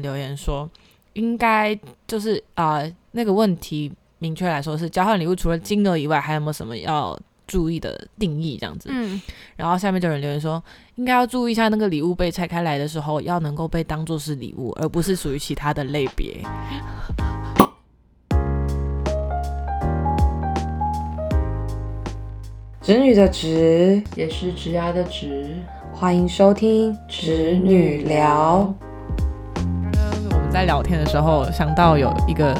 留言说，应该就是啊、那个问题明确来说是交换礼物除了金额以外，还有没有什么要注意的定义这样子？嗯，然后下面就有人留言说，应该要注意一下那个礼物被拆开来的时候，要能够被当做是礼物，而不是属于其他的类别。侄女的侄，也是侄牙的侄。欢迎收听侄女聊。在聊天的时候，想到有一个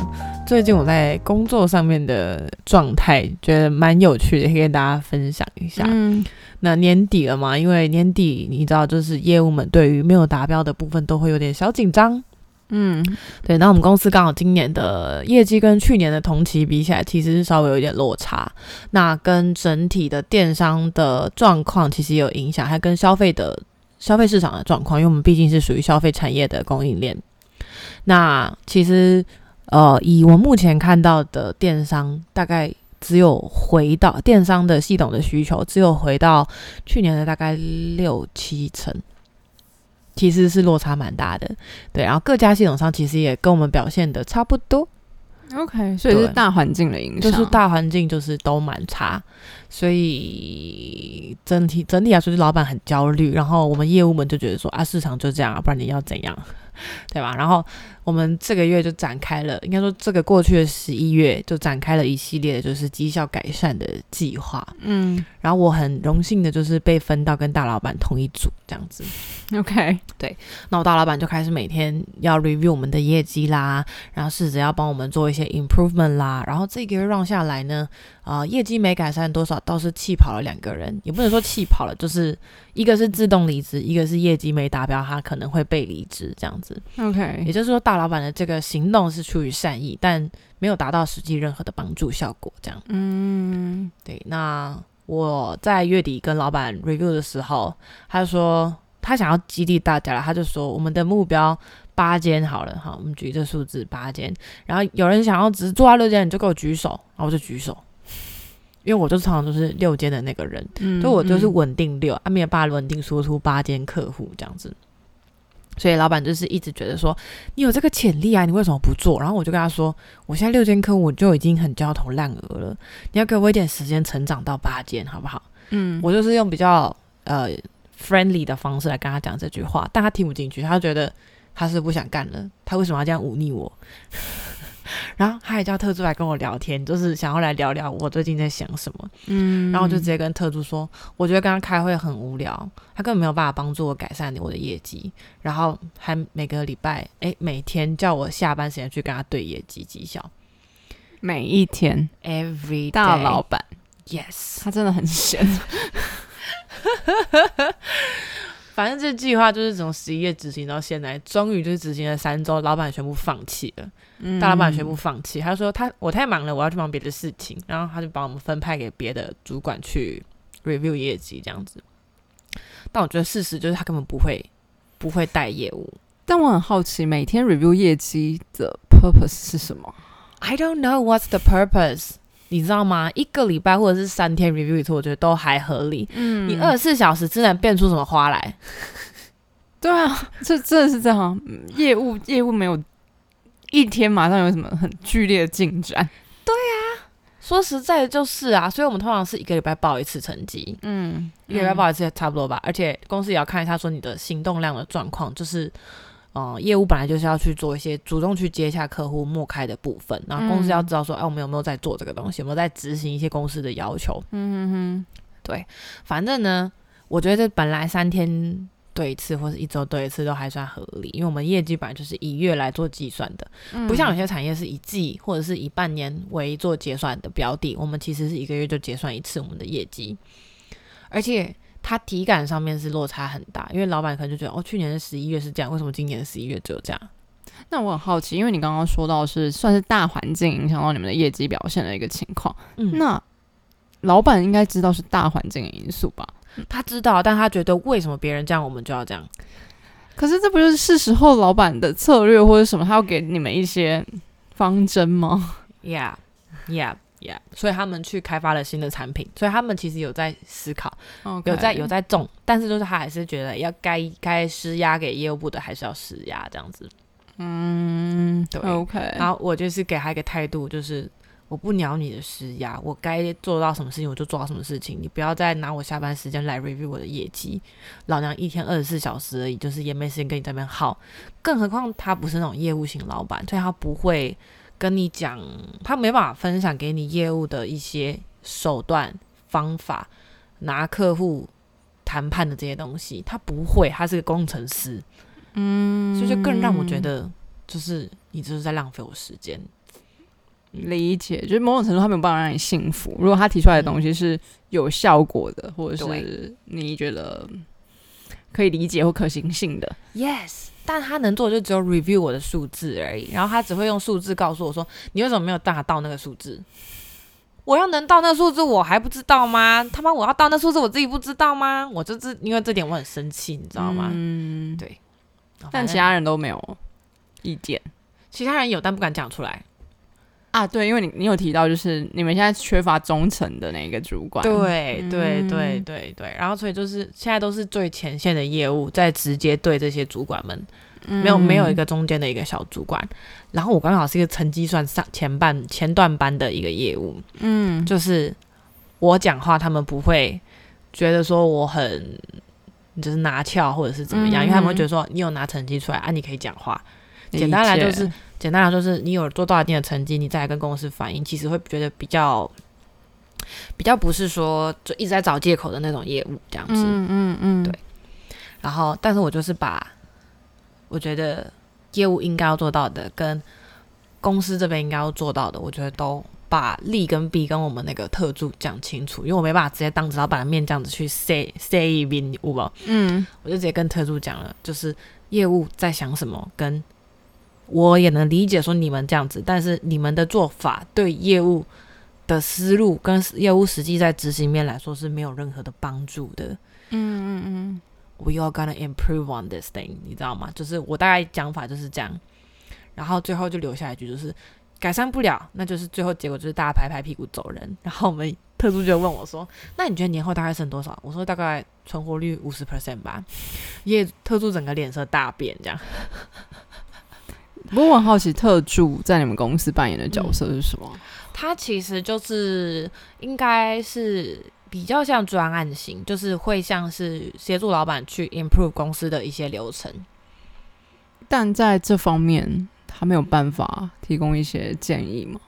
最近我在工作上面的状态，觉得蛮有趣的，可以跟大家分享一下。嗯，那年底了嘛，因为年底你知道，就是业务们对于没有达标的部分都会有点小紧张。嗯，对，那我们公司刚好今年的业绩跟去年的同期比起来，其实是稍微有一点落差。那跟整体的电商的状况其实也有影响，还跟消费的消费市场的状况，因为我们毕竟是属于消费产业的供应链。那其实呃，以我目前看到的电商，大概只有回到电商的系统的需求，只有回到去年的大概六七成。其实是落差蛮大的，对，然后各家系统商其实也跟我们表现的差不多，OK，所以是大环境的影响，就是大环境就是都蛮差，所以整体整体来说，就老板很焦虑，然后我们业务们就觉得说啊，市场就这样啊，不然你要怎样，对吧？然后我们这个月就展开了，应该说这个过去的十一月就展开了一系列的就是绩效改善的计划，嗯。然后我很荣幸的就是被分到跟大老板同一组这样子，，OK，对那我大老板就开始每天要 review 我们的业绩啦，然后试着要帮我们做一些 improvement 啦。然后这个月让下来呢，呃，业绩没改善多少，倒是气跑了两个人，也不能说气跑了，就是一个是自动离职，一个是业绩没达标，他可能会被离职这样子。OK，也就是说，大老板的这个行动是出于善意，但没有达到实际任何的帮助效果，这样。嗯对，那我在月底跟老板 review 的时候，他就说他想要激励大家了，他就说我们的目标八间好了，好，我们举这数字八间，然后有人想要只做到六间，你就给我举手，然后我就举手，因为我就常常都是六间的那个人，嗯，所以我就是嗯稳定六，啊，没有办法稳定输出八间客户这样子。所以老板就是一直觉得说你有这个潜力啊，你为什么不做？然后我就跟他说，我现在六间客户就已经很焦头烂额了，你要给我一点时间成长到八间，好不好？嗯，我就是用比较呃 friendly 的方式来跟他讲这句话，但他听不进去，他觉得他是不想干了，他为什么要这样忤逆我？然后他还叫特助来跟我聊天，就是想要来聊聊我最近在想什么。嗯，然后我就直接跟特助说，我觉得跟他开会很无聊，他根本没有办法帮助我改善我的业绩，然后还每个礼拜，哎，每天叫我下班时间去跟他对业绩绩效。每一天，every 大老板？Yes，他真的很闲，反正这计划就是从十一月执行到现在，终于就是执行了三周，老板全部放弃了。大老板宣布放弃，他说他我太忙了，我要去忙别的事情，然后他就把我们分派给别的主管去 review 业绩这样子。但我觉得事实就是他根本不会不会带业务。但我很好奇，每天 review 业绩的 purpose 是什么？I don't know what's the purpose，你知道吗？一个礼拜或者是三天 review 一次，我觉得都还合理。嗯你二十四小时之能变出什么花来？对啊，这真的是这样，嗯业务业务没有一天马上有什么很剧烈的进展，说实在的，就是啊，所以我们通常是一个礼拜报一次成绩。嗯，一个礼拜报一次也差不多吧，而且公司也要看一下说你的行动量的状况，就是，呃，业务本来就是要去做一些主动去接下客户默开的部分，然后公司要知道说，哎、我们有没有在做这个东西，有没有在执行一些公司的要求。嗯哼对反正呢，我觉得本来三天对一次或者一周对一次都还算合理，因为我们业绩本来就是以月来做计算的，哼，不像有些产业是以季或者是以半年为做结算的标的，我们其实是一个月就结算一次我们的业绩，而且它体感上面是落差很大，因为老板可能就觉得哦，去年的十一月是这样，为什么今年的十一月只有这样？那我很好奇，因为你刚刚说到是算是大环境影响到你们的业绩表现的一个情况，嗯，那老板应该知道是大环境的因素吧？他知道，但他觉得为什么别人这样，我们就要这样？可是这不就是是时候老板的策略或者什么，他要给你们一些方针吗？Yeah, yeah, yeah。所以他们去开发了新的产品，所以他们其实有在思考，有在有在种，但是就是他还是觉得要该该施压给业务部的，还是要施压这样子。嗯，对，OK，然后我就是给他一个态度，就是我不鸟你的施压，我该做到什么事情我就做到什么事情，你不要再拿我下班时间来 review 我的业绩。老娘一天二十四小时而已，就是也没时间跟你这边耗。更何况他不是那种业务型老板，所以他不会跟你讲，他没办法分享给你业务的一些手段方法，拿客户谈判的这些东西，他不会，他是个工程师。嗯，所以就更让我觉得，就是你就是在浪费我时间。理解，就是某种程度他没有办法让你幸福。如果他提出来的东西是有效果的，或者是你觉得可以理解或可行性的，Yes，但他能做的就只有 review 我的数字而已，然后他只会用数字告诉我说，你为什么没有达到那个数字？我要能到那个数字，我还不知道吗？他妈，我要到那数字，我自己不知道吗？我就是因为这点我很生气，你知道吗？嗯，对但其他人都没有意见其他人有，但不敢讲出来。啊。对，因为你你有提到，就是你们现在缺乏忠诚的那个主管，对对对嗯对对，然后所以就是现在都是最前线的业务在直接对这些主管们嗯没有没有一个中间的一个小主管，然后我刚好是一个成绩算上前半前段班的一个业务，嗯，就是我讲话他们不会觉得说我很就是拿翘或者是怎么样，嗯因为他们会觉得说你有拿成绩出来啊，你可以讲话。理简单来就是简单来说就是你有做到一定的成绩，你再来跟公司反映，其实会觉得比较比较不是说就一直在找借口的那种业务这样子。嗯嗯嗯，对然后，但是我就是把我觉得业务应该要做到的，跟公司这边应该要做到的，我觉得都把利跟弊跟我们那个特助讲清楚，因为我没办法直接当着老板的面这样子去 say say 一遍，有无？嗯我就直接跟特助讲了，就是业务在想什么，跟我也能理解说你们这样子，但是你们的做法对业务的思路跟业务实际在执行面来说是没有任何的帮助的。嗯嗯嗯 We are gonna improve on this thing，你知道吗？就是我大概讲法就是这样，然后最后就留下一句，就是改善不了，那就是最后结果就是大家拍拍屁股走人。然后我们特助就问我说：“那你觉得年后大概剩多少？”我说：“大概存活率五十 percent 吧。”业特助整个脸色大变，这样。嗯。不过我很好奇，特助在你们公司扮演的角色是什么？他其实就是应该是比较像专案型，就是会像是协助老板去 improve 公司的一些流程。但在这方面，他没有办法提供一些建议吗？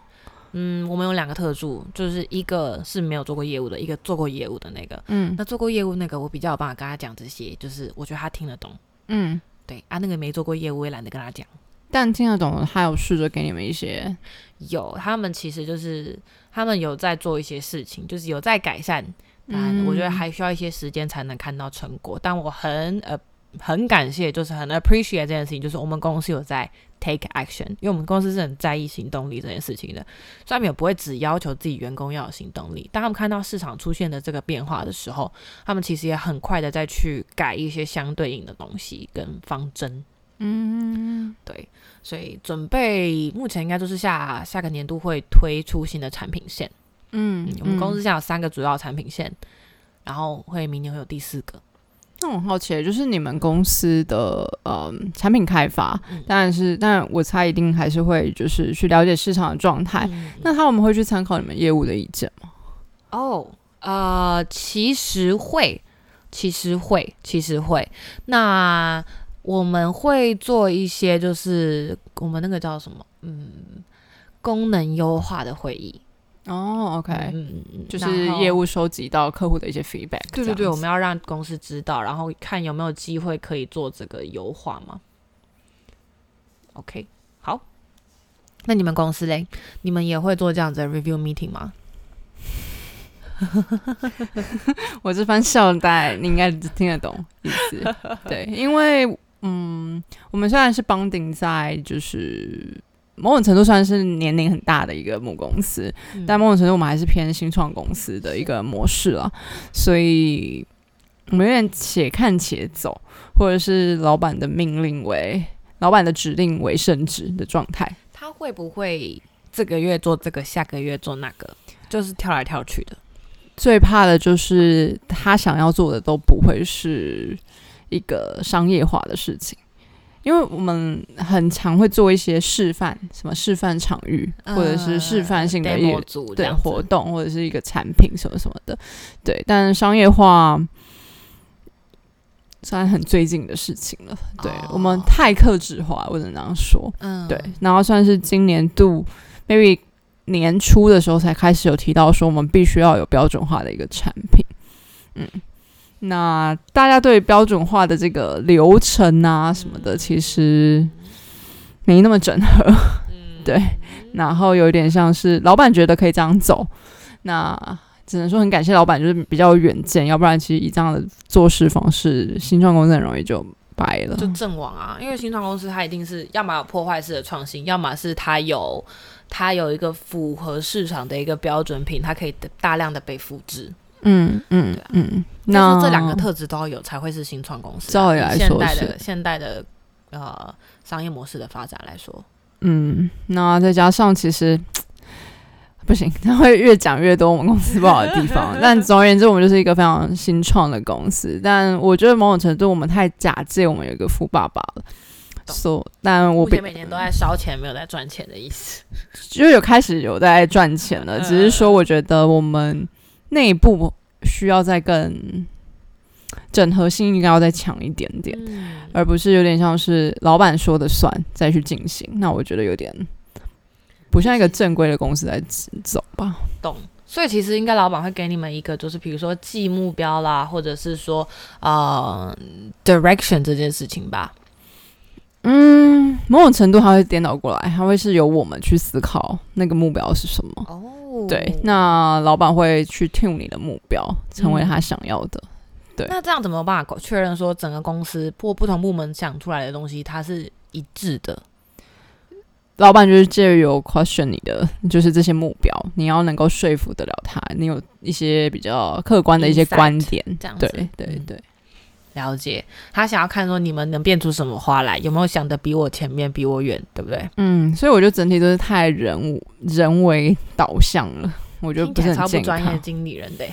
嗯，我们有两个特助，就是一个是没有做过业务的，一个做过业务的那个。嗯那做过业务那个，我比较有办法跟他讲这些，就是我觉得他听得懂。嗯，对啊，那个没做过业务，我也懒得跟他讲。但听得懂的，他有试着给你们一些，有，他们其实就是他们有在做一些事情，就是有在改善，但嗯我觉得还需要一些时间才能看到成果。但我很呃很感谢，就是很 appreciate 这件事情，就是我们公司有在 take action，因为我们公司是很在意行动力这件事情的，所以他们也不会只要求自己员工要有行动力。当他们看到市场出现的这个变化的时候，他们其实也很快的再去改一些相对应的东西跟方针。嗯对，所以准备目前应该就是下下个年度会推出新的产品线。嗯嗯，我们公司现在有三个主要产品线，然后会明年会有第四个。那我很好奇，就是你们公司的呃产品开发，嗯当然是，但我猜一定还是会就是去了解市场的状态。嗯那他们会去参考你们业务的意见吗？哦，呃，其实会，其实会，其实会。那我们会做一些，就是我们那个叫什么，嗯，功能优化的会议。哦，OK，、嗯就是业务收集到客户的一些 feedback。对对对，我们要让公司知道，然后看有没有机会可以做这个优化嘛。OK，好。那你们公司嘞？你们也会做这样子的 review meeting 吗？我这番笑带你应该听得懂意思。对，因为嗯，我们虽然是绑定在就是某种程度算是年龄很大的一个母公司，嗯但某种程度我们还是偏新创公司的一个模式了，所以我们有点且看且走，或者是老板的命令为老板的指令为圣旨的状态。他会不会这个月做这个，下个月做那个，就是跳来跳去的？最怕的就是他想要做的都不会是一个商业化的事情，因为我们很常会做一些示范，什么示范场域，或者是示范性的一模组对活动，或者是一个产品什么什么的，对。但商业化算很最近的事情了，对、哦我们太克制化，我只能这样说。嗯，对，然后算是今年度 maybe 年初的时候才开始有提到说，我们必须要有标准化的一个产品。嗯，那大家对标准化的这个流程啊什么的，其实没那么整合。嗯 对，然后有一点像是老板觉得可以这样走，那只能说很感谢老板，就是比较有远见，要不然其实以这样的做事方式，新创公司很容易就白了。就阵亡啊，因为新创公司它一定是要么有破坏式的创新，要么是它有它有一个符合市场的一个标准品，它可以大量的被复制。嗯嗯嗯，就是那这两个特质都要有，才会是新创公司、啊。照理来说现说代的现代的呃商业模式的发展来说，嗯，那再加上其实不行，他会越讲越多我们公司不好的地方。但 总而言之，我们就是一个非常新创的公司。但我觉得某种程度，我们太假借我们有一个富爸爸了。so、但我每年都在烧钱，没有在赚钱的意思。就有开始有在赚钱了，嗯只是说我觉得我们内部需要再更整合性，应该要再强一点点。嗯，而不是有点像是老板说的算再去进行，那我觉得有点不像一个正规的公司在走吧。懂。所以其实应该老板会给你们一个，就是比如说记目标啦，或者是说呃 direction 这件事情吧。嗯，某种程度它会颠倒过来，它会是由我们去思考那个目标是什么。哦对，那老板会去 tune 你的目标，成为他想要的。对那这样怎么有办法确认说整个公司或不同部门想出来的东西它是一致的？老板就是借由 question 你的，就是这些目标，你要能够说服得了他，你有一些比较客观的一些观点。这样子对对嗯对，了解，他想要看说你们能变出什么花来，有没有想的比我前面，比我远，对不对？嗯，所以我觉得整体都是太人物人为导向了，我觉得不不是很健专业。经理人的欸。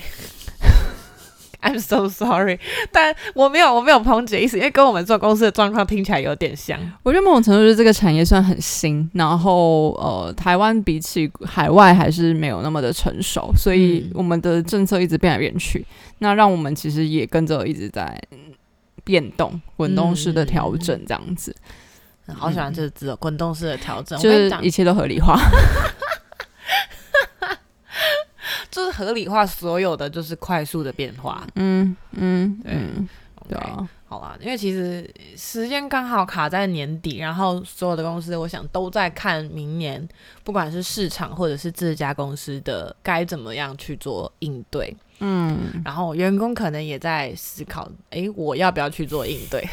I'm so sorry，但我没有我没有抨击的意思，因为跟我们做公司的状况听起来有点像。我觉得某种程度就是这个产业算很新，然后呃，台湾比起海外还是没有那么的成熟，所以嗯我们的政策一直变来变去，那让我们其实也跟着一直在嗯变动、滚动式的调整这样子，好喜欢这个字哦，滚动式的调整。就是一，切都合理化。就是合理化所有的就是快速的变化。嗯嗯对嗯，对好啦，因为其实时间刚好卡在年底，然后所有的公司，我想都在看明年，不管是市场或者是自家公司的该怎么样去做应对，嗯，然后员工可能也在思考，诶，我要不要去做应对？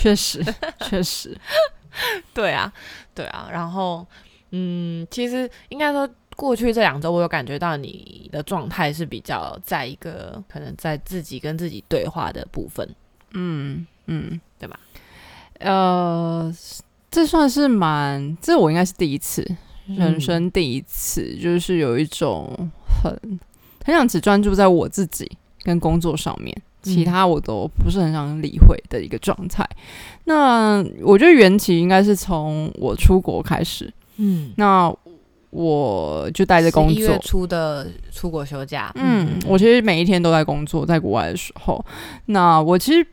确 实确实，对啊，对啊，然后嗯，其实应该说。过去这两周，我有感觉到你的状态是比较在一个可能在自己跟自己对话的部分，嗯嗯，对吧？呃，这算是蛮，这我应该是第一次，嗯。人生第一次，就是有一种很很想只专注在我自己跟工作上面，其嗯。他我都不是很想理会的一个状态。那我觉得缘起应该是从我出国开始，嗯，那我就带着工作一月，初的出国休假，嗯，我其实每一天都在工作，在国外的时候，那我其实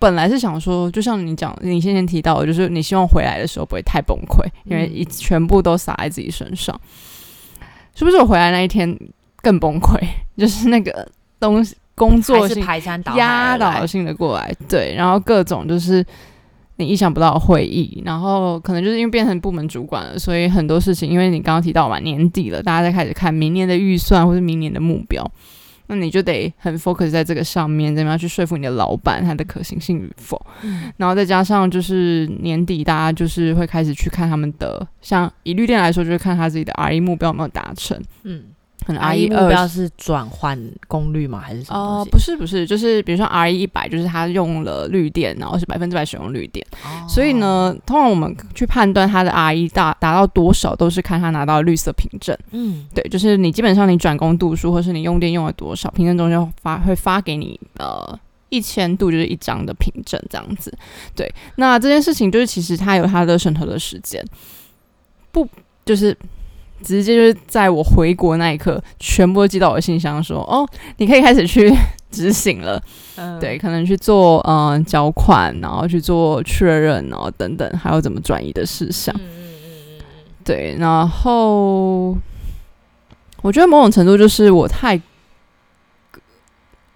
本来是想说，就像你讲，你先前提到的，就是你希望回来的时候不会太崩溃，因为嗯一全部都撒在自己身上，是不是？我回来那一天更崩溃，就是那个东西工作是性排山倒海压倒性的过来，对，然后各种就是你意想不到的会议，然后可能就是因为变成部门主管了，所以很多事情，因为你刚刚提到嘛，年底了，大家在开始看明年的预算或是明年的目标，那你就得很 focus 在这个上面，怎么样去说服你的老板他的可行性。与否，嗯。然后再加上就是年底大家就是会开始去看他们的，像以绿电来说，就是看他自己的 RE 目标有没有达成，嗯可能 R 一目二标是转换功率吗？还是什么哦？不是不是，就是比如说 R 一百，就是它用了绿电，然后是百分之百使用绿电，哦所以呢，通常我们去判断它的 R 一大达到多少，都是看它拿到绿色凭证。嗯对，就是你基本上你转工度数，或是你用电用了多少，凭证中心发会发给你呃一千度就是一张的凭证这样子。对，那这件事情就是其实它有它的审核的时间，不就是直接就是在我回国那一刻，全部都寄到我的信箱说，哦，你可以开始去 执行了。嗯对，可能去做嗯、呃缴款，然后去做确认，然后等等，还有怎么转移的事项。对，然后我觉得某种程度就是我太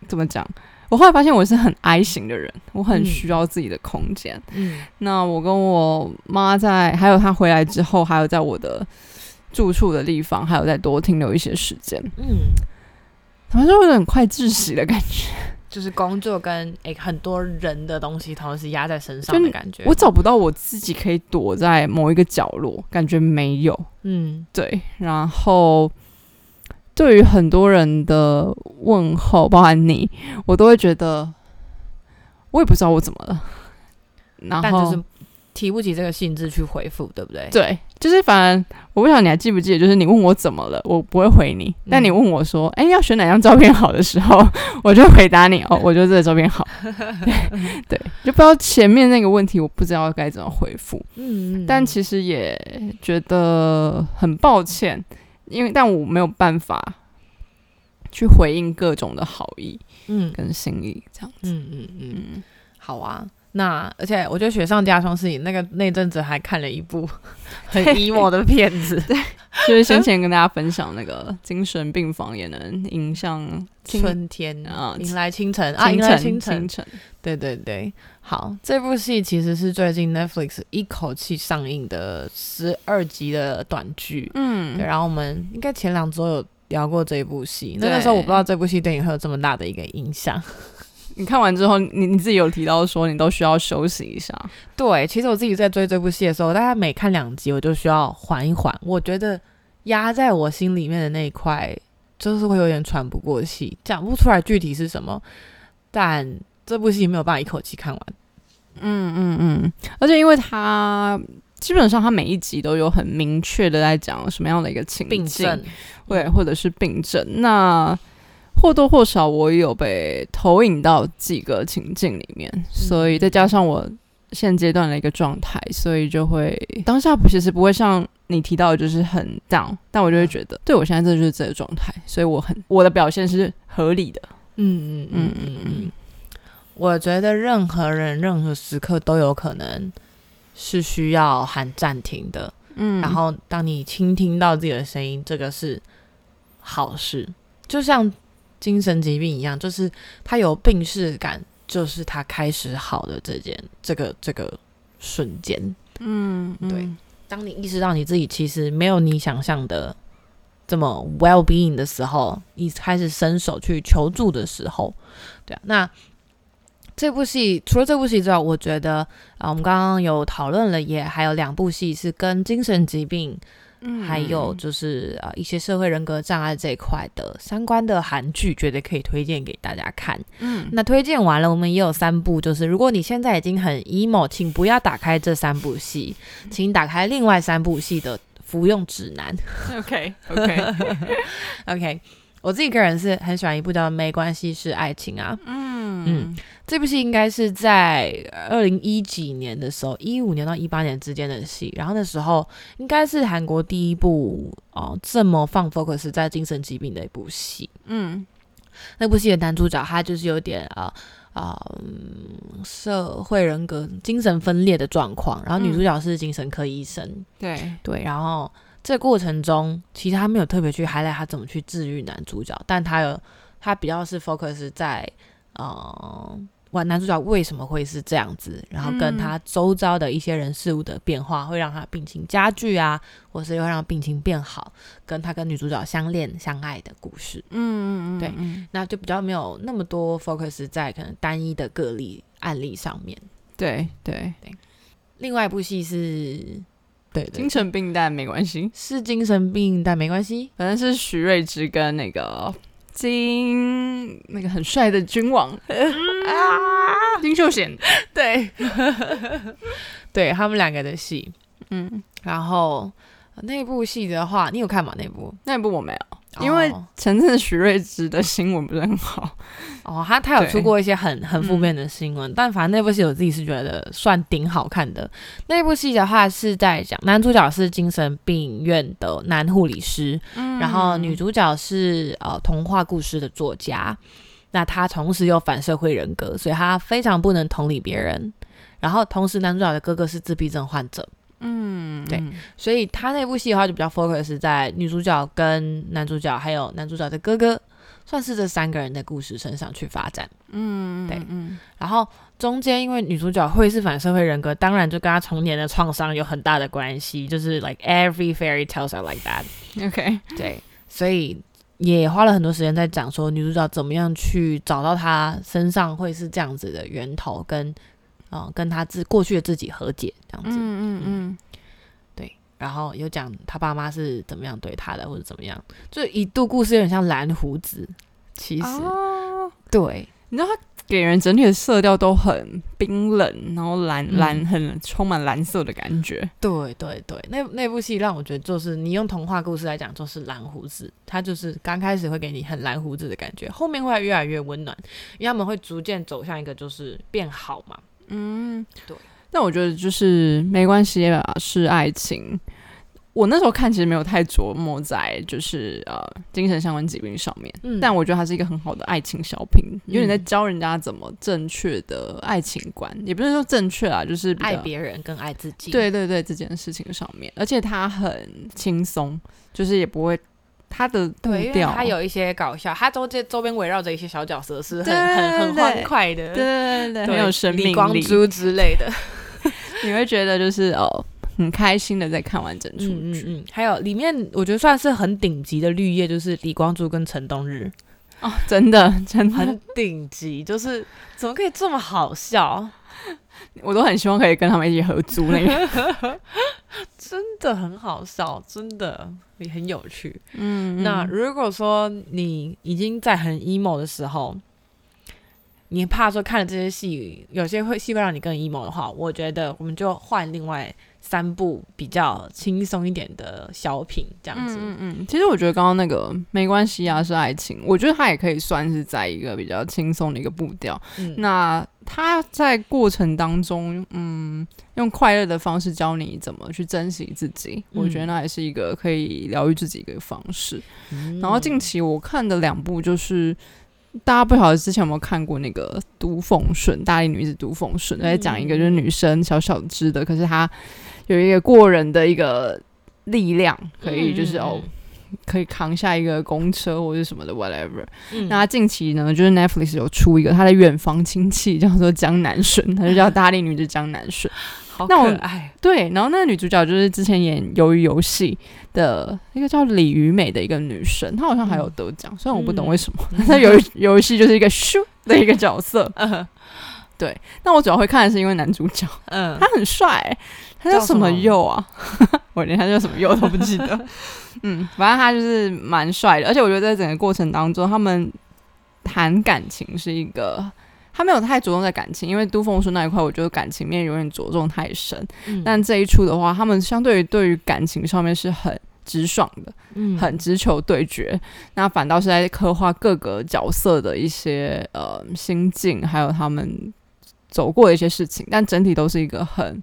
怎么讲？我后来发现我是很 I 型的人，我很嗯需要自己的空间。嗯那我跟我妈在，还有她回来之后，还有在我的住处的地方，还有再多停留一些时间。嗯，好像有点快窒息的感觉。就是工作跟诶、很多人的东西同时压在身上的感觉。我找不到我自己可以躲在某一个角落，感觉没有。嗯对，然后对于很多人的问候，包含你，我都会觉得，我也不知道我怎么了。然后提不起这个兴致去回复，对不对？对，就是反正我不晓得你还记不记得，就是你问我怎么了，我不会回你，但你问我说，哎、要选哪张照片好的时候，我就回答你，哦，我觉得这个照片好。对对，就不知道前面那个问题，我不知道该怎么回复。嗯，嗯但其实也觉得很抱歉，因为但我没有办法去回应各种的好意嗯跟心意，这样子。嗯嗯嗯，嗯，好啊。那而且我觉得雪上加霜是你那个那阵子还看了一部 很 emo 的片子，对 就是先前跟大家分享那个精神病房也能迎向春天啊迎来清晨啊，迎来清晨清，晨。对对对，好，这部戏其实是最近 Netflix 一口气上映的十二集的短剧，对，嗯，然后我们应该前两周有聊过这部戏，那对个时候我不知道这部戏对你会有这么大的一个影响。你看完之后，你你自己有提到说你都需要休息一下。对，其实我自己在追这部戏的时候，大概每看两集，我就需要缓一缓。我觉得压在我心里面的那一块，就是会有点喘不过气，讲不出来具体是什么。但这部戏没有办法一口气看完。嗯嗯嗯，而且因为它基本上它每一集都有很明确的在讲什么样的一个情境，病症，对，或者是病症。那或多或少我也有被投影到几个情境里面，所以再加上我现阶段的一个状态，所以就会当下其实不会像你提到的，就是很 down，但我就会觉得，对我现在这就是这个状态，所以我很我的表现是合理的。嗯嗯嗯嗯嗯嗯嗯，我觉得任何人任何时刻都有可能是需要喊暂停的。嗯然后当你倾听到自己的声音，这个是好事。就像精神疾病一样，就是他有病逝感，就是他开始好的这件这个这个瞬间。嗯，嗯对当你意识到你自己其实没有你想象的这么 well being 的时候，你开始伸手去求助的时候，对啊，那这部戏除了这部戏之外，我觉得啊、我们刚刚有讨论了，也还有两部戏是跟精神疾病，嗯还有就是呃一些社会人格障碍这一块的相关的韩剧，觉得可以推荐给大家看。嗯那推荐完了，我们也有三部，就是如果你现在已经很 emo，请不要打开这三部戏，请打开另外三部戏的服用指南。OK OK，OK，我自己个人是很喜欢一部叫《没关系是爱情》啊，嗯。这部戏应该是在二零一几年的时候，一五年到一八年之间的戏，然后那时候应该是韩国第一部哦、这么放 focus 在精神疾病的一部戏。嗯。那部戏的男主角他就是有点啊啊、嗯社会人格精神分裂的状况，然后女主角是精神科医生，对，对，然后这个过程中其实他没有特别去 highlight 他怎么去治愈男主角，但他有他比较是 focus 在呃。玩男主角为什么会是这样子，然后跟嗯他周遭的一些人事物的变化，会让他病情加剧啊，或是又让病情变好，跟他跟女主角相恋相爱的故事。嗯嗯嗯对那就比较没有那么多 focus 在可能单一的个例案例上面。对对对，另外一部戏是，对对。精神病但没关系，是精神病，但没关系。反正是徐瑞智跟那个金那个很帅的君王。啊，金秀贤，对，对他们两个的戏。嗯，然后呃那部戏的话，你有看吗？那部那部我没有，因为哦前阵子许瑞芝的新闻不是很好，哦，他他有出过一些很很负面的新闻，但反正那部戏我自己是觉得算顶好看的。那部戏的话是在讲男主角是精神病院的男护理师，然后女主角是呃童话故事的作家。那他同时有反社会人格，所以他非常不能同理别人。然后同时男主角的哥哥是自闭症患者，嗯，对所以他那部戏的话就比较 focus 在女主角跟男主角还有男主角的哥哥，算是这三个人的故事身上去发展。嗯，对嗯，然后中间因为女主角会是反社会人格，当然就跟她童年的创伤有很大的关系，就是 like every fairy tales are like that。嗯，OK，对，所以也花了很多时间在讲说女主角怎么样去找到她身上会是这样子的源头，跟嗯、呃跟他自过去的自己和解这样子。嗯嗯嗯，对，然后有讲他爸妈是怎么样对他的，或者怎么样，就一度故事有点像蓝胡子。其实、哦，对，你知道他给人整体的色调都很冰冷，然后蓝嗯蓝很充满蓝色的感觉。对对对，那那部戏让我觉得就是你用童话故事来讲，就是蓝胡子，他就是刚开始会给你很蓝胡子的感觉，后面会越来越温暖，因为他们会逐渐走向一个就是变好嘛。嗯，对。但我觉得就是没关系吧，是爱情。我那时候看其实没有太琢磨在就是呃精神相关疾病上面，嗯但我觉得它是一个很好的爱情小品，因为你在嗯教人家怎么正确的爱情观，也不是说正确啊，就是爱别人跟爱自己，对对对，这件事情上面，而且它很轻松，就是也不会它的对，因为调，它有一些搞笑，他周间周边围绕着一些小角色，是很 很很欢快的，对对对，很有生李命力，光珠之类的。你会觉得就是哦，很开心的在看完整出剧。嗯嗯嗯，还有里面我觉得算是很顶级的绿叶，就是李光洙跟陈冬日，哦，真的真的很，顶级，就是怎么可以这么好笑？我都很希望可以跟他们一起合租那个。真的很好笑，真的也很有趣。嗯那如果说你已经在很 emo 的时候，你怕说看了这些戏，有些会戏会让你更 emo 的话，我觉得我们就换另外三部比较轻松一点的小品，这样子。嗯嗯嗯，其实我觉得刚刚那个没关系啊，是爱情，我觉得它也可以算是在一个比较轻松的一个步调。嗯那他在过程当中，嗯，用快乐的方式教你怎么去珍惜自己，嗯我觉得那也是一个可以疗愈自己的一个方式。嗯然后近期我看的两部就是。大家不晓得之前有没有看过那个《都奉顺》，大力女子都奉顺，在讲一个就是女生小小只的，可是她有一个过人的一个力量，可以就是哦，可以扛下一个公车或者什么的 whatever。嗯那他近期呢，就是 Netflix 有出一个他的远房亲戚，叫做江南顺，他就叫大力女子江南顺。好那我可爱，对，然后那个女主角就是之前演《鱿鱼游戏》的一个叫李雨美的一个女生，她好像还有得奖，虽然我不懂为什么，她在鱿鱼游戏就是一个咻的一个角色。嗯那我主要会看的是因为男主角嗯他很帅、欸，他叫什么佑啊？我连他叫什么佑都不记得。嗯，反正他就是蛮帅的，而且我觉得在整个过程当中，他们谈感情是一个。他没有太着重在感情，因为都凤顺那一块，我觉得感情面有点着重太深。嗯但这一出的话，他们相对于对于感情上面是很直爽的，嗯很直球对决。那反倒是在刻画各个角色的一些呃心境，还有他们走过的一些事情，但整体都是一个很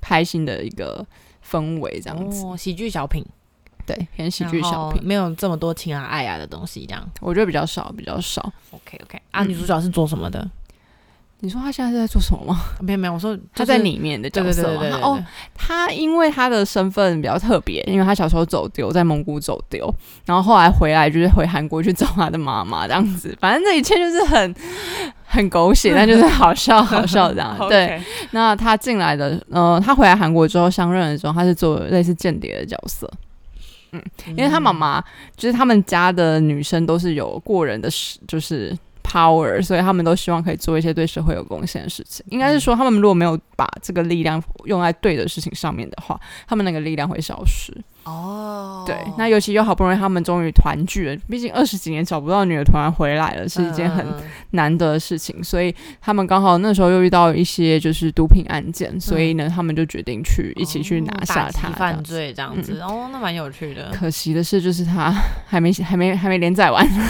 开心的一个氛围，这样子。哦，喜剧小品，对，偏喜剧小品，没有这么多情啊爱啊的东西，这样。我觉得比较少，比较少。OK OK，啊，嗯女主角是做什么的？你说他现在是在做什么吗？没有没有，我说他在里面的角色嘛？对对对哦，，他因为他的身份比较特别，因为他小时候走丢，在蒙古走丢，然后后来回来就是回韩国去找他的妈妈，这样子。反正这一切就是很很狗血，但就是好笑好笑这样。对，那他进来的，呃，他回来韩国之后相认的时候，他是做类似间谍的角色。嗯，因为他妈妈就是他们家的女生都是有过人的实，就是 power，所以他们都希望可以做一些对社会有贡献的事情。应该是说，他们如果没有把这个力量用在对的事情上面的话，他们那个力量会消失。哦，对，那尤其又好不容易他们终于团聚了，毕竟二十几年找不到女儿团回来了，是一件很嗯难得的事情，所以他们刚好那时候又遇到一些就是毒品案件，所以呢，他们就决定去一起去拿下他。犯罪这样子，哦，那蛮有趣的。可惜的是，就是他还没还没还没连载完，连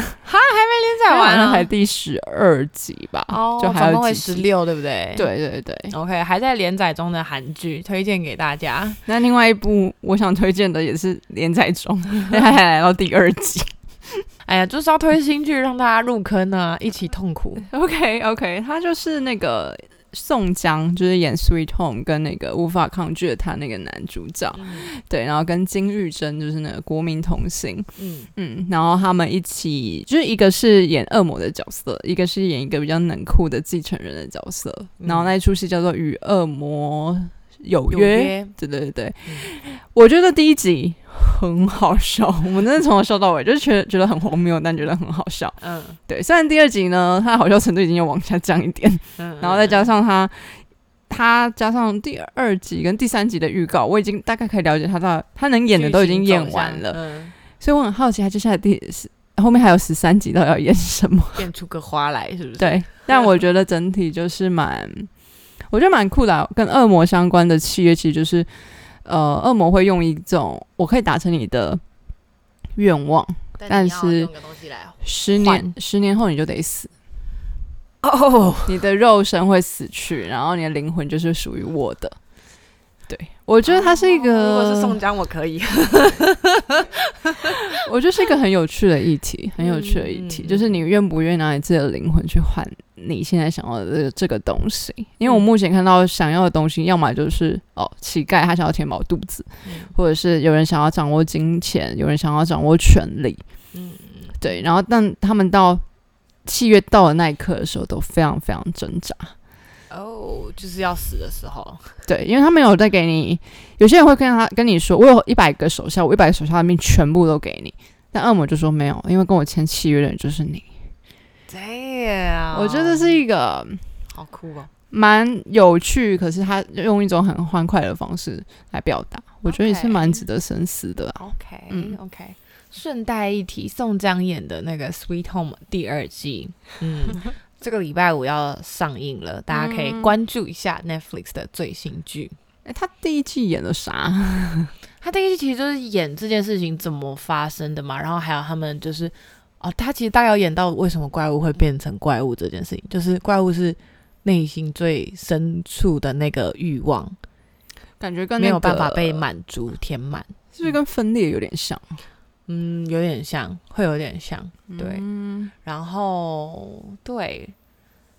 载完了才第十二集吧，哦，就还有几集。十六，对不对？。对对对，OK，还在连载中的韩剧推荐给大家。那另外一部我想推荐的也是连载中，但 它还来到第二集。哎呀，就是要推新剧，让大家入坑啊，一起痛苦。OK OK，它就是那个宋江，就是演《Sweet Home》跟那个无法抗拒的他那个男主角，对，然后跟金玉珍就是那个国民童星，嗯，嗯，然后他们一起，就是一个是演恶魔的角色，一个是演一个比较冷酷的继承人的角色，然后那一出戏叫做《与恶魔有有约》，约，对对。对，我觉得第一集很好笑，我们真的从头笑到尾，就是觉得觉得很荒谬，但觉得很好笑。嗯对，虽然第二集呢，它的好笑程度已经有往下降一点，嗯，然后再加上它，它加上第二集跟第三集的预告，我已经大概可以了解他到他能演的都已经演完了，嗯，所以我很好奇他接下来第十后面还有十三集到底要演什么。变出个花来，是不是？，对，但我觉得整体就是蛮，我觉得蛮酷的啊、跟恶魔相关的契约，其实就是呃，恶魔会用一种我可以达成你的愿望，但是十年十年后你就得死，哦，你的肉身会死去，然后你的灵魂就是属于我的。对，我觉得他是一个，哦如果是宋江，我可以。我觉得是一个很有趣的议题，很有趣的议题，嗯就是你愿不愿意拿你自己的灵魂去换你现在想要的这个东西？因为我目前看到想要的东西，要么就是哦乞丐他想要填饱肚子，嗯或者是有人想要掌握金钱，有人想要掌握权力，嗯，对，然后但他们到契约到了那一刻的时候，都非常非常挣扎。哦，就是要死的时候，对，因为他没有在给你，有些人会跟他跟你说，我有一百个手下，我一百个手下的命全部都给你。但恶魔就说没有，因为跟我签契约的人就是你。对啊，我觉得是一个好酷哦。蛮有趣，可是他用一种很欢快的方式来表达，我觉得也是蛮值得深思的啊、OK，嗯 OK。顺带一提，宋江演的那个《Sweet Home》第二季，嗯，这个礼拜五要上映了，大家可以嗯关注一下 Netflix 的最新剧。诶他第一季演了啥？他第一季其实就是演这件事情怎么发生的嘛，然后还有他们就是哦，他其实大概有演到为什么怪物会变成怪物这件事情，就是怪物是内心最深处的那个欲望，感觉跟、那没有办法被满足填满。是不是跟分裂有点像？嗯，有点像，会有点像，对。嗯然后对，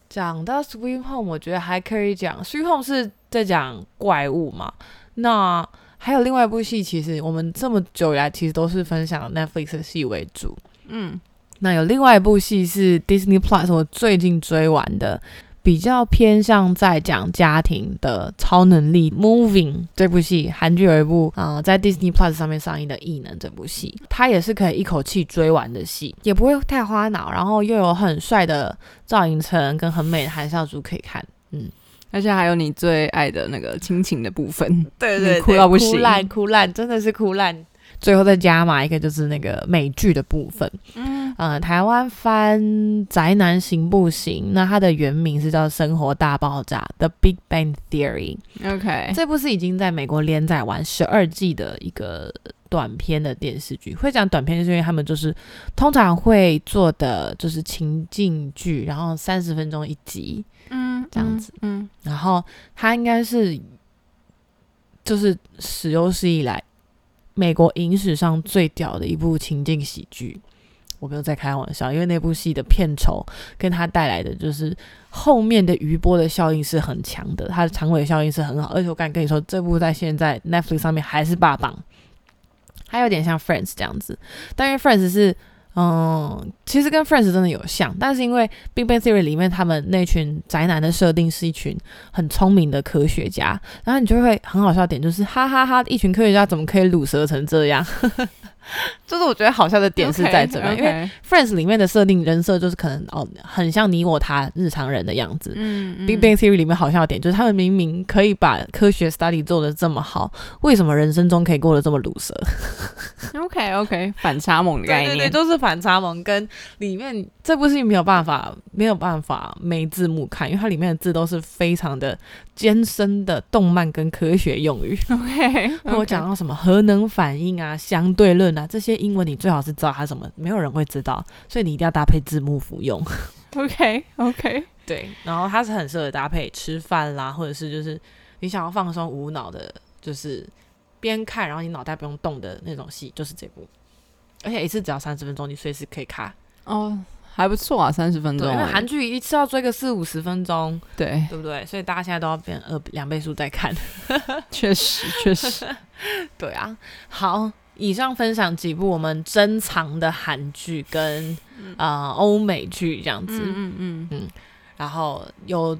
讲到 Sweet Home，我觉得还可以讲 Sweet Home 是在讲怪物嘛。那还有另外一部戏，其实我们这么久以来其实都是分享 Netflix 的戏为主。嗯，那有另外一部戏是 Disney Plus，我最近追完的，比较偏向在讲家庭的超能力 Moving 这部戏，韩剧有一部啊、呃在 Disney Plus 上面上映的《异能》这部戏，它也是可以一口气追完的戏，也不会太花脑，然后又有很帅的赵寅成跟很美的韩孝珠可以看。嗯而且还有你最爱的那个亲情的部分，对对哭到不行哭烂哭烂，真的是哭烂。最后再加码一个就是那个美剧的部分，嗯呃，台湾翻《宅男行不行》，那它的原名是叫《生活大爆炸》（The Big Bang Theory）。，OK，这部是已经在美国连载完十二季的一个短片的电视剧。会讲短片，就是因为他们就是通常会做的就是情境剧，然后三十分钟一集，嗯，这样子嗯，然后它应该是就是史有史以来美国影史上最屌的一部情境喜剧。我没有在开玩笑，因为那部戏的片酬跟它带来的就是后面的余波的效应是很强的，它的长尾效应是很好。而且我敢跟你说，这部在现在 Netflix 上面还是霸榜，它有点像 Friends 这样子，但因为 Friends 是嗯，其实跟 Friends 真的有像，但是因为 Big Bang Theory 里面他们那群宅男的设定是一群很聪明的科学家，然后你就会很好笑点就是哈哈哈一群科学家怎么可以卤蛇成这样？就是我觉得好笑的点是在这边，因为 Friends 里面的设定人设就是可能哦，很像你我他日常人的样子。嗯，Big Bang Theory 里面好笑的点就是他们明明可以把科学 study 做的这么好，为什么人生中可以过得这么鲁蛇？OK OK，反差萌的概念，对对，就是反差萌。跟里面这部戏没有办法没有办法没字幕看，因为它里面的字都是非常的艰深的动漫跟科学用语。OK，我讲到什么核能反应啊、相对论啊这些英文你。最好是知道它什么，没有人会知道，所以你一定要搭配字幕服用。OK OK，对，然后它是很适合搭配吃饭啦，或者是就是你想要放松无脑的，就是边看然后你脑袋不用动的那种戏，就是这部。而且一次只要三十分钟，你随时可以看。哦，还不错啊，三十分钟。因为韩剧一次要追个四五十分钟，对对不对？所以大家现在都要变二两倍速在看。确实，确实，对啊。好。以上分享几部我们珍藏的韩剧跟呃欧美剧这样子，嗯嗯嗯，然后有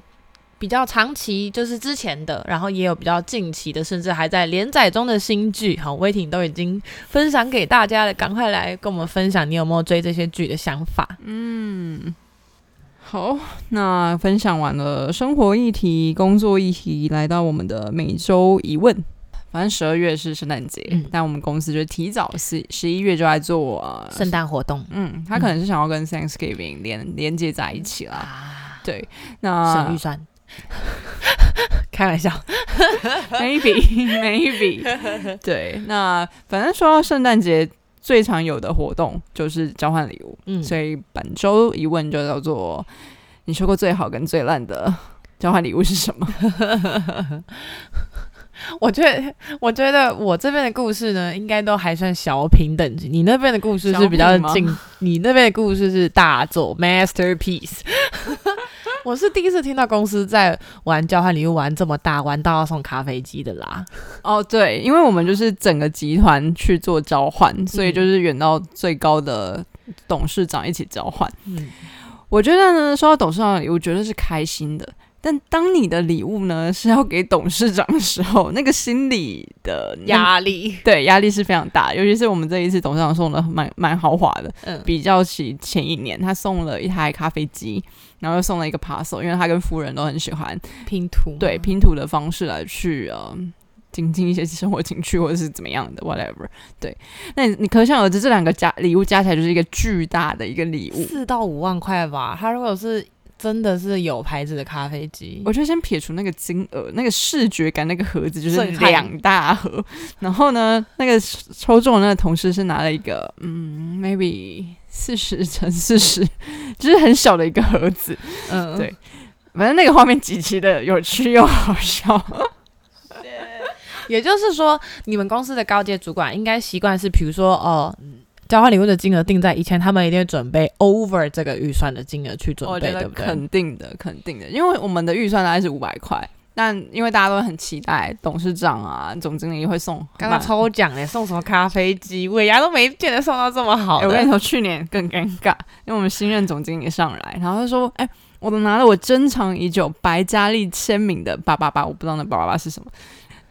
比较长期就是之前的，然后也有比较近期的，甚至还在连载中的新剧。好，威婷都已经分享给大家了，赶快来跟我们分享你有没有追这些剧的想法。嗯，好，那分享完了生活议题、工作议题，来到我们的每周疑问。反正十二月是圣诞节，但我们公司就提早十十一月就在做圣诞活动。嗯，他可能是想要跟 Thanksgiving 连连接在一起啦。对，那省预算，开玩笑，maybe maybe。对，那反正说到圣诞节最常有的活动就是交换礼物。嗯，所以本周一问就叫做你说过最好跟最烂的交换礼物是什么？我觉得，我觉得我这边的故事呢，应该都还算小品等级。你那边的故事是比较近，你那边的故事是大作 masterpiece。我是第一次听到公司在玩交换礼物玩这么大，玩到要送咖啡机的啦。哦，对，因为我们就是整个集团去做交换，所以就是远到最高的董事长一起交换。嗯，我觉得呢，收到董事长礼物绝对是开心的。但当你的礼物呢是要给董事长的时候，那个心理的压力，对压力是非常大。尤其是我们这一次董事长送的蛮蛮豪华的，嗯，比较起前一年，他送了一台咖啡机，然后又送了一个 parcel，因为他跟夫人都很喜欢拼图，对拼图的方式来去呃，增进一些生活情趣或者是怎么样的 whatever。对，那你可想而知，这两个加礼物加起来就是一个巨大的一个礼物，四到五万块吧。他如果是真的是有牌子的咖啡机，我就先撇除那个金额，那个视觉感，那个盒子就是两大盒。然后呢，那个抽中的那个同事是拿了一个，嗯，maybe 四十 乘四十，就是很小的一个盒子。嗯，对，反正那个画面极其的有趣又好笑。也就是说，你们公司的高阶主管应该习惯是，比如说哦。交换礼物的金额定在以前，他们一定会准备 over 这个预算的金额去准备，对不对？肯定的，肯定的，因为我们的预算大概是五百块，但因为大家都很期待董事长啊、总经理会送，刚刚抽奖嘞，送什么咖啡机？尾牙都没见得送到这么好。我跟你说，去年更尴尬，因为我们新任总经理上来，然后他说：“哎，我都拿了我珍藏已久白嘉丽签名的八八八，我不知道那八八八是什么。”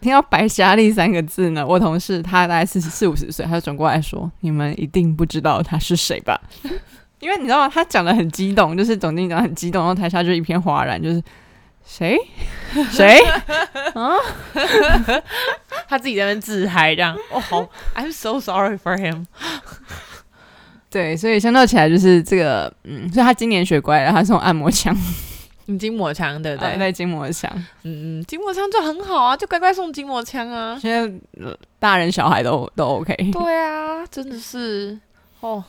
听到“白佳丽”三个字呢，我同事他大概四十四五十岁，他就转过来说：“你们一定不知道他是谁吧？因为你知道吗？他讲的很激动，就是总经理讲很激动，然后台下就一片哗然，就是谁 谁啊？他自己在那边自嗨，这样哦，好，I'm so sorry for him。对，所以相较起来，就是这个，嗯，所以他今年学乖了，他送按摩枪。”筋膜枪对不对？对，筋膜枪。嗯嗯，筋膜枪就很好啊，就乖乖送筋膜枪啊。现在大人小孩都都 OK。对啊，真的是哦。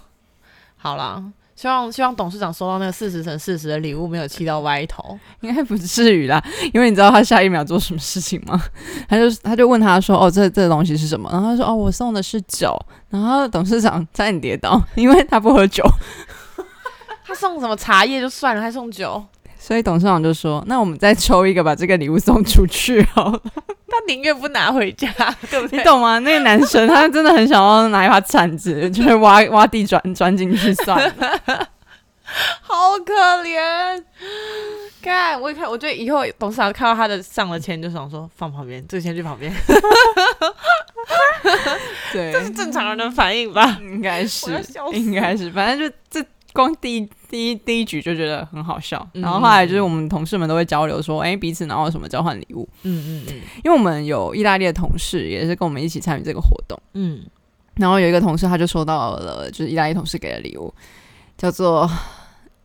好啦，希望希望董事长收到那个四十乘四十的礼物没有气到歪头，应该不至于啦。因为你知道他下一秒做什么事情吗？他就他就问他说：“哦，这这东西是什么？”然后他说：“哦，我送的是酒。”然后董事长差点跌倒，因为他不喝酒。他送什么茶叶就算了，还送酒。所以董事长就说：“那我们再抽一个，把这个礼物送出去哦。他宁愿不拿回家，对不对？你懂吗？那个男生他真的很想要拿一把铲子，就是挖挖地砖钻进去算了。好可怜！看，我一看，我觉得以后董事长看到他的上了签，就想说放旁边，这个钱去旁边。对，这是是正常人的反应吧？应该是应该是，反正就这光第一第一第一局就觉得很好笑，嗯然后后来就是我们同事们都会交流说，哎、彼此然后有什么交换礼物，嗯嗯嗯因为我们有意大利的同事也是跟我们一起参与这个活动，嗯，然后有一个同事他就收到了就是意大利同事给的礼物，叫做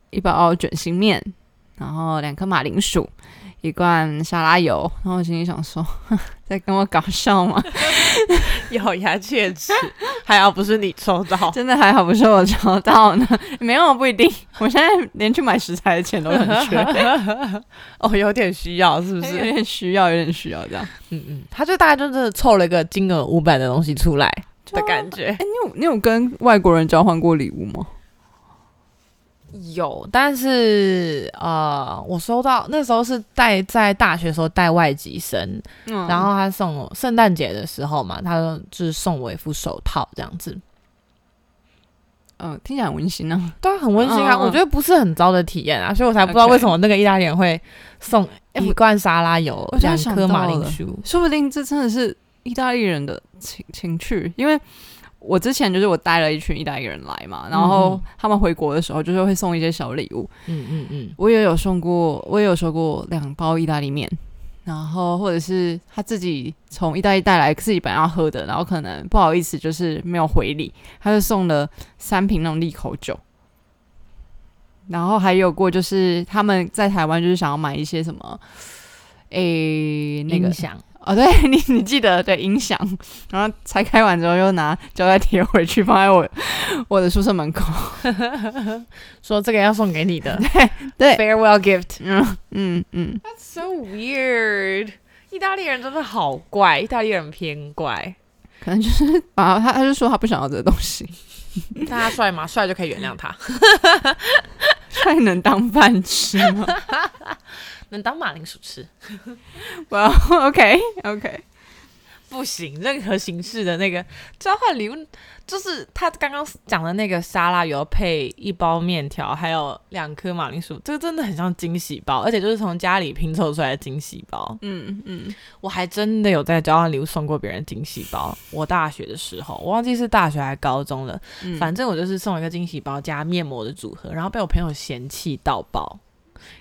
一包卷心面，然后两颗马铃薯。一罐沙拉油，然后我心里想说，在跟我搞笑吗？咬牙切齿，还好不是你抽到。真的还好不是我抽到呢，没有不一定。我现在连去买食材的钱都很缺，哦，有点需要，是不是有？点需要，有点需要这样。嗯嗯，他就大概就是凑了一个金额五百的东西出来的感觉。哎、你有你有跟外国人交换过礼物吗？有，但是呃，我收到那时候是带在大学的时候带外籍生，嗯。然后他送我圣诞节的时候嘛，他就是送我一副手套这样子，嗯、听起来很温馨呢、对啊，很温馨啊，嗯嗯我觉得不是很糟的体验啊，所以我才不知道为什么那个意大利人会送哎一罐沙拉油两颗马铃薯，说不定这真的是意大利人的情情趣，因为我之前就是我带了一群意大利人来嘛，然后嗯。他们回国的时候就是会送一些小礼物，嗯嗯嗯，我也有送过，我也有收过两包意大利面，然后或者是他自己从意大利带来自己本来要喝的，然后可能不好意思就是没有回礼，他就送了三瓶那种利口酒。然后还有过就是他们在台湾就是想要买一些什么，诶那个哦，对 你你记得对音响，然后拆开完之后又拿胶带贴回去放在我我的宿舍门口。说这个要送给你的 对，farewell gift。嗯嗯嗯，So weird，意大利人真的好怪，意大利人偏怪。可能就是啊他他就说他不想要这个东西，但他帅吗？帅就可以原谅他，帅能当饭吃吗？能当马铃薯吃。哇，OK OK，不行，任何形式的那个交换礼物，就是他刚刚讲的那个沙拉油配一包面条，还有两颗马铃薯，这个真的很像惊喜包，而且就是从家里拼凑出来的惊喜包。嗯嗯，我还真的有在交换礼物送过别人惊喜包。我大学的时候，我忘记是大学还是高中了，嗯反正我就是送了一个惊喜包加面膜的组合，然后被我朋友嫌弃到爆。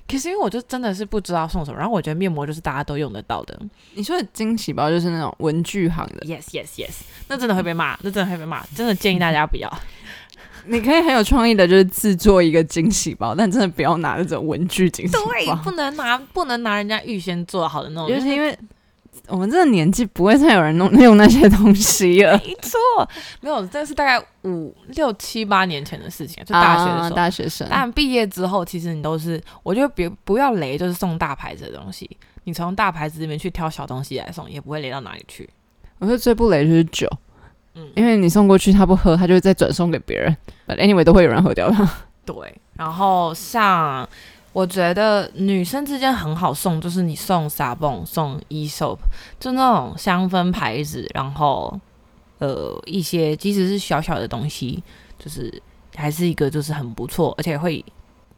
可是因为我就真的是不知道送什么，然后我觉得面膜就是大家都用得到的。你说的惊喜包就是那种文具行的，Yes, yes, yes，那真的会被骂，那真的会被骂，真的建议大家不要。你可以很有创意的，就是制作一个惊喜包，但真的不要拿那种文具惊喜包对，包，不能拿不能拿人家预先做好的那种，就是因为我们这个年纪不会再有人弄用那些东西了。没错，没有，这是大概五六七八年前的事情，就大学的时啊候。大学生，但毕业之后，其实你都是，我觉得别不要雷，就是送大牌子的东西。你从大牌子里面去挑小东西来送，也不会雷到哪里去。我觉得最不雷就是酒，嗯因为你送过去他不喝，他就会再转送给别人。But anyway，都会有人喝掉它。对，然后像我觉得女生之间很好送，就是你送 sabon、送 e soap，就那种香氛牌子，然后呃一些即使是小小的东西，就是还是一个就是很不错，而且会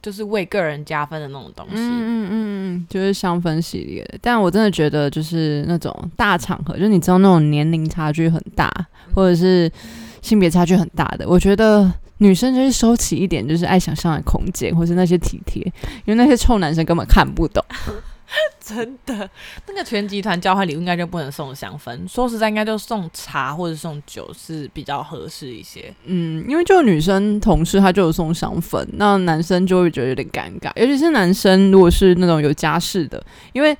就是为个人加分的那种东西。嗯嗯嗯，就是香氛系列。但我真的觉得，就是那种大场合，就你知道那种年龄差距很大，或者是性别差距很大的，我觉得女生就是收起一点，就是爱想象的空间，或是那些体贴，因为那些臭男生根本看不懂。真的，那个全集团交换礼物应该就不能送香氛，说实在，应该就送茶或者送酒是比较合适一些。嗯，因为就女生同事她就有送香氛，那男生就会觉得有点尴尬，尤其是男生如果是那种有家室的，因为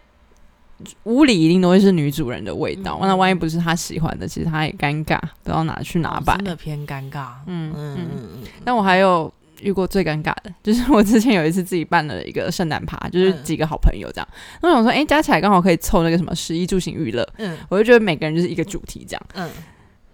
屋里一定都会是女主人的味道，嗯。那万一不是她喜欢的，其实她也尴尬，不知道拿去哪摆。真。的偏尴尬。嗯嗯嗯。嗯嗯，但我还有遇过最尴尬的，就是我之前有一次自己办了一个圣诞趴，就是嗯。几个好朋友这样，那我想说，哎、加起来刚好可以凑那个什么十一住行娱乐，嗯。我就觉得每个人就是一个主题这样。嗯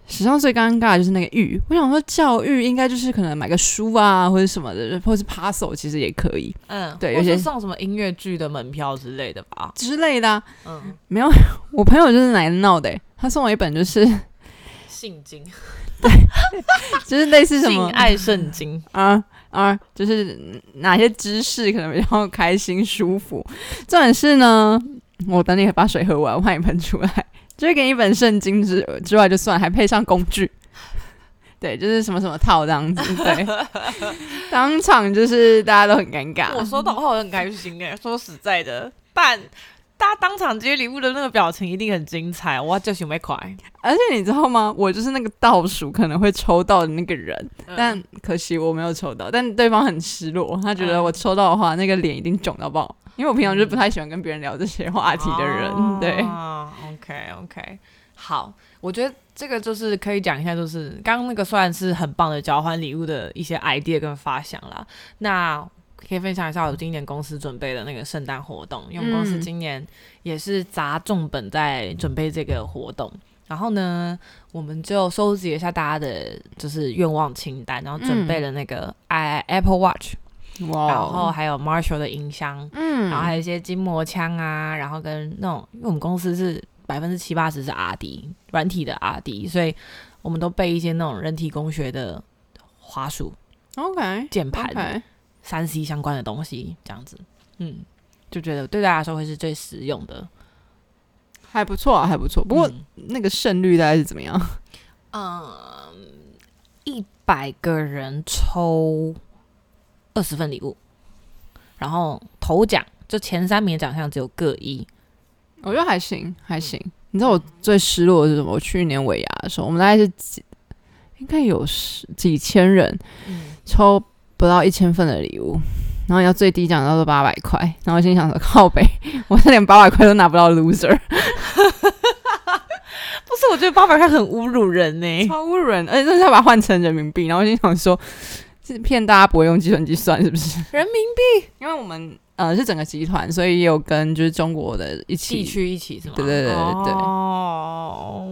史上最尴尬的就是那个玉，我想说教育应该就是可能买个书啊或者什么的，或者是 parcel 其实也可以嗯，对有些送什么音乐剧的门票之类的吧。之类的、啊。嗯，没有，我朋友就是来闹的欸、他送我一本就是 性经，对就是类似什性么爱圣经。啊啊，就是哪些知识可能比较开心舒服。重点是呢，我等你把水喝完，我怕你喷出来。就是给你一本圣经之之外就算，还配上工具，对，就是什么什么套这样子，对，当场就是大家都很尴尬。我收到后我很开心哎，说实在的，但大家当场接礼物的那个表情一定很精彩，我就准备快。而且你知道吗？我就是那个倒数可能会抽到的那个人，嗯但可惜我没有抽到，但对方很失落，他觉得我抽到的话，那个脸一定肿到爆。因为我平常就是不太喜欢跟别人聊这些话题的人，对，啊，OK OK，好，我觉得这个就是可以讲一下，就是刚刚那个虽然是很棒的交换礼物的一些 idea 跟发想啦，那可以分享一下我今年公司准备的那个圣诞活动，因为我们公司嗯。今年也是砸重本在准备这个活动。然后呢，我们就收集了一下大家的就是愿望清单，然后准备了那个 i Apple Watch，、哇然后还有 Marshall 的音箱，嗯然后还有一些筋膜枪啊，然后跟那种，因为我们公司是百分之七八十是 R D 软体的 R D，所以我们都备一些那种人体工学的滑鼠、OK 键盘、三 C 相关的东西，这样子，嗯，就觉得对大家来说会是最实用的。还不错啊，还不错。不过嗯那个胜率大概是怎么样？嗯，一百个人抽二十份礼物，然后头奖就前三名的奖项只有各一。我觉得还行，还行。你知道我最失落的是什么？我去年尾牙的时候，我们大概是几，应该有十几千人嗯，抽不到一千份的礼物，然后要最低奖到是八百块，然后我心想说靠北，我是连八百块都拿不到，loser，不是，我觉得八百块很侮辱人呢、超侮辱人，而且这是要把它换成人民币，然后我心想说，是骗大家不会用计算机算是不是？人民币。因为我们呃是整个集团，所以也有跟就是中国的一起地区一起是吗？对对对对对。哦，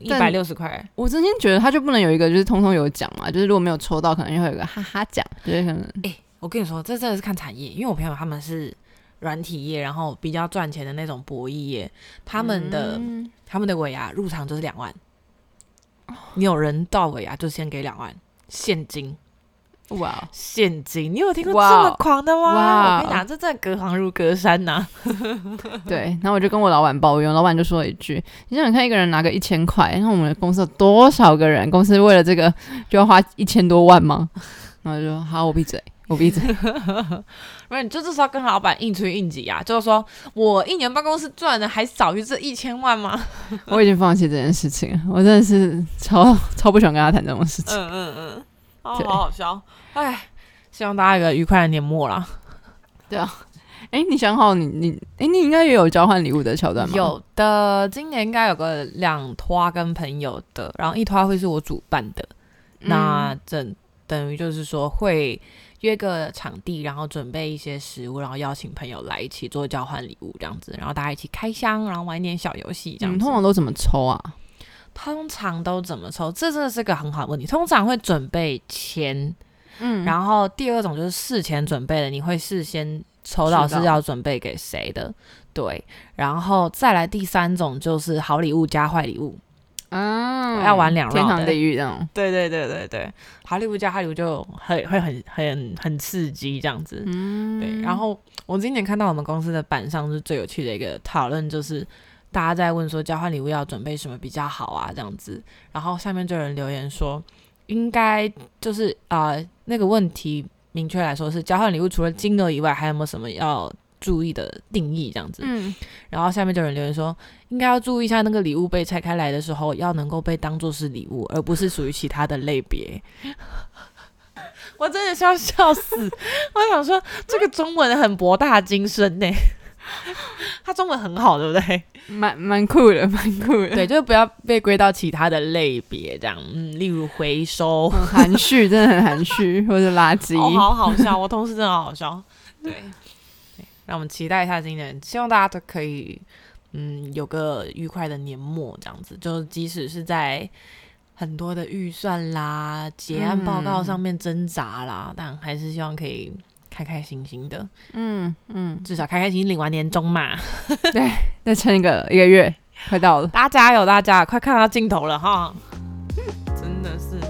一但百六十块，我真心觉得他就不能有一个就是通通有奖嘛，就是如果没有抽到，可能就会有一个哈哈奖，就是可能哎我跟你说，这真的是看产业，因为我朋友他们是软体业，然后比较赚钱的那种博弈业，他们的、嗯。他们的尾牙入场就是两万，你有人到尾牙就先给两万现金，哇，现金，你有听过这么狂的吗？哇我跟你讲，这真的隔行如隔山呐、对，然后我就跟我老板抱怨，老板就说了一句：“你想想看，一个人拿个一千块，然后我们的公司有多少个人，公司为了这个就要花一千多万吗？” 然后我就说：“好，我闭嘴，我闭嘴。不是，你就这时候跟老板硬吹硬挤啊，就是说我一年办公室赚的还少于这一千万吗？我已经放弃这件事情了，我真的是超超不喜欢跟他谈这种事情。嗯嗯嗯，哦，好好笑，哎，希望大家有个愉快的年末啦。对啊哎、你想好你你哎、你应该也有交换礼物的桥段吗？有的，今年应该有个两拖跟朋友的，然后一拖会是我主办的，嗯，那等等于就是说会约个场地，然后准备一些食物，然后邀请朋友来一起做交换礼物这样子，然后大家一起开箱，然后玩一点小游戏这样子。通常都怎么抽啊？通常都怎么抽？这真的是个很好的问题。通常会准备钱，嗯然后第二种就是事前准备的，你会事先抽到是要准备给谁的，对。然后再来第三种就是好礼物加坏礼物，啊要玩两天堂的地狱那种。对对对对对，好礼物加坏礼物就很会很很很刺激这样子，嗯对。然后我今年看到我们公司的板上是最有趣的一个讨论，就是大家在问说交换礼物要准备什么比较好啊这样子，然后下面就有人留言说，应该就是啊、呃那个问题明确来说是交换礼物除了金额以外，还有没有什么要注意的定义这样子？嗯，然后下面就有人留言说，应该要注意一下那个礼物被拆开来的时候，要能够被当做是礼物，而不是属于其他的类别。我真的是要笑死！我想说，这个中文很博大精深呢。他中文很好，对不对？蛮蛮酷的，蛮酷的。对，就是不要被归到其他的类别，这样，嗯，例如回收，很含蓄，真的很含蓄，或者垃圾。哦，好好笑，我同事真的好好笑。对，对，让我们期待一下今年，希望大家都可以，嗯，有个愉快的年末，这样子。就即使是在很多的预算啦、结案报告上面挣扎啦，但还是希望可以开开心心的，嗯嗯，至少开开心心领完年终嘛。对再撑一个一个月，快到了。大家加油，大家快看到尽头了哈！真的是，哎，